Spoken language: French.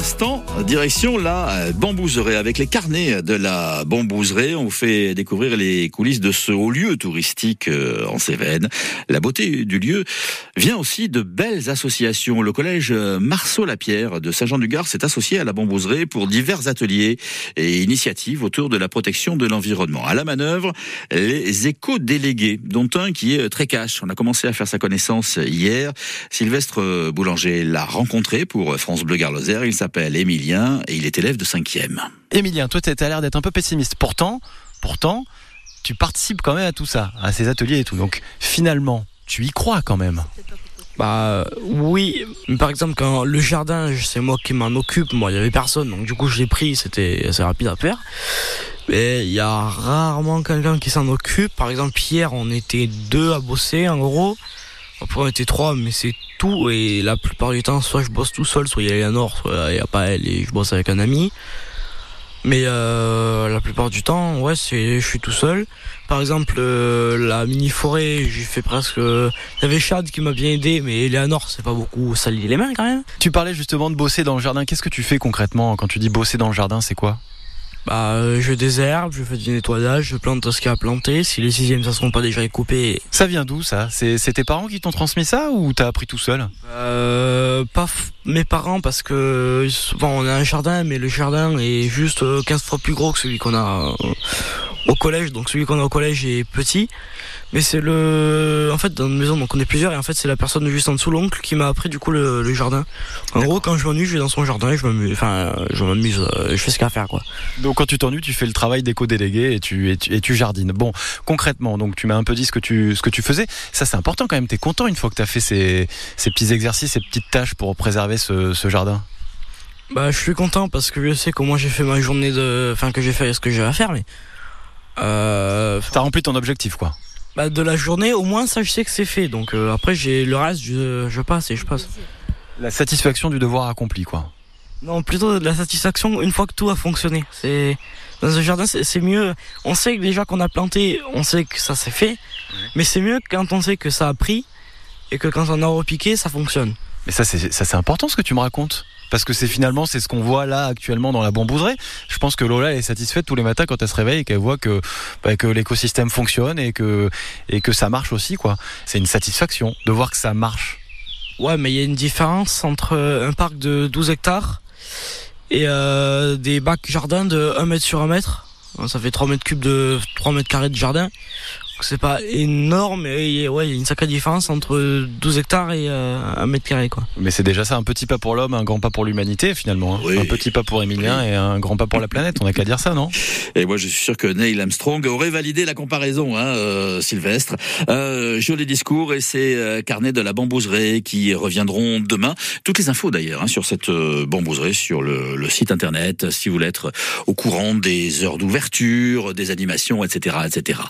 instant, direction la bambouserie avec les carnets de la bambouserie. On vous fait découvrir les coulisses de ce haut lieu touristique euh, en Cévennes. La beauté du lieu vient aussi de belles associations. Le collège Marceau-Lapierre de Saint-Jean-du-Gard s'est associé à la bambouserie pour divers ateliers et initiatives autour de la protection de l'environnement. À la manœuvre, les éco-délégués, dont un qui est très cash. On a commencé à faire sa connaissance hier. Sylvestre Boulanger l'a rencontré pour France Bleu Gard il Émilien et il est élève de 5e. Émilien, toi, tu as l'air d'être un peu pessimiste. Pourtant, pourtant, tu participes quand même à tout ça, à ces ateliers et tout. Donc, finalement, tu y crois quand même. Bah oui, par exemple quand le jardin, c'est moi qui m'en occupe, moi il y avait personne, donc du coup je l'ai pris, c'était assez rapide à faire. Mais il y a rarement quelqu'un qui s'en occupe. Par exemple hier on était deux à bosser en gros. Après on était trois, mais c'est tout. Et la plupart du temps, soit je bosse tout seul, soit il y a Eleanor, soit il n'y a pas elle et je bosse avec un ami. Mais euh, la plupart du temps, ouais, c'est je suis tout seul. Par exemple, euh, la mini forêt, j'ai fait presque. Il y avait Chad qui m'a bien aidé, mais Eleanor, c'est pas beaucoup sali les mains quand même. Tu parlais justement de bosser dans le jardin. Qu'est-ce que tu fais concrètement quand tu dis bosser dans le jardin C'est quoi? Bah, euh, je désherbe, je fais du nettoyage, je plante ce qu'il y a à planter. Si les sixièmes ça seront pas déjà coupés. Ça vient d'où ça? C'est tes parents qui t'ont transmis ça ou t'as appris tout seul? Euh, Pas mes parents parce que souvent on a un jardin, mais le jardin est juste 15 fois plus gros que celui qu'on a euh, au collège. Donc celui qu'on a au collège est petit. Mais c'est le, en fait, dans une maison, donc on est plusieurs, et en fait, c'est la personne juste en dessous, l'oncle, qui m'a appris du coup le, jardin. En gros, quand je m'ennuie, je vais dans son jardin et je m'amuse, enfin, je m'amuse, euh, je fais ce qu'il y a à faire, quoi. Donc, quand tu t'ennuies, tu fais le travail d'éco-délégué et tu, et tu, et tu jardines. Bon, concrètement, donc, tu m'as un peu dit ce que tu, ce que tu faisais. Ça, c'est important quand même. T'es content une fois que t'as fait ces, ces petits exercices, ces petites tâches pour préserver ce, ce jardin? Bah, je suis content parce que je sais comment j'ai fait ma journée de, enfin, que j'ai fait ce que j'ai à faire, mais, euh... T'as rempli ton objectif, quoi bah, de la journée, au moins ça je sais que c'est fait. Donc euh, après j'ai le reste, je, je, passe et je passe. La satisfaction du devoir accompli, quoi. Non, plutôt de la satisfaction une fois que tout a fonctionné. C'est dans un jardin, c'est mieux. On sait que déjà qu'on a planté, on sait que ça s'est fait, mais c'est mieux quand on sait que ça a pris et que quand on a repiqué, ça fonctionne. Mais ça, c'est ça, c'est important ce que tu me racontes parce que c'est finalement c'est ce qu'on voit là actuellement dans la bambouserie. Je pense que Lola est satisfaite tous les matins quand elle se réveille et qu'elle voit que bah, l'écosystème fonctionne et que ça marche aussi. C'est une satisfaction de voir que ça marche. Ouais, mais il y a une différence entre un parc de 12 hectares et euh, des bacs jardins de 1 mètre sur 1 mètre. Ça fait 3 mètres cubes de 3 mètres carrés de jardin c'est pas énorme et ouais, il y a une sacrée différence entre 12 hectares et euh, un mètre carré quoi. Mais c'est déjà ça, un petit pas pour l'homme, un grand pas pour l'humanité finalement. Hein. Un petit pas pour Emilien et un grand pas pour la planète. On n'a qu'à dire ça, non? Et moi, je suis sûr que Neil Armstrong aurait validé la comparaison, hein, euh, Sylvestre. Euh, joli discours et c'est euh, carnets de la bambouserie qui reviendront demain. Toutes les infos d'ailleurs hein, sur cette euh, bambouserie sur le, le, site internet, si vous voulez être au courant des heures d'ouverture, des animations, etc., etc.